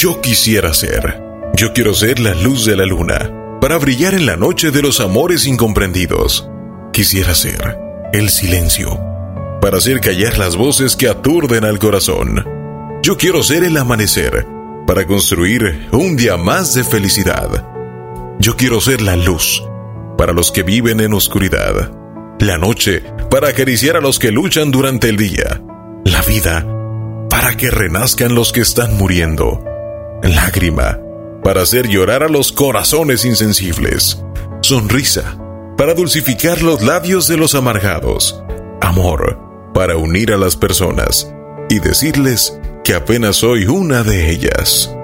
yo quisiera ser. Yo quiero ser la luz de la luna, para brillar en la noche de los amores incomprendidos. Quisiera ser el silencio, para hacer callar las voces que aturden al corazón. Yo quiero ser el amanecer, para construir un día más de felicidad. Yo quiero ser la luz, para los que viven en oscuridad. La noche, para acariciar a los que luchan durante el día. La vida, para que renazcan los que están muriendo. Lágrima, para hacer llorar a los corazones insensibles. Sonrisa, para dulcificar los labios de los amargados. Amor, para unir a las personas y decirles que apenas soy una de ellas.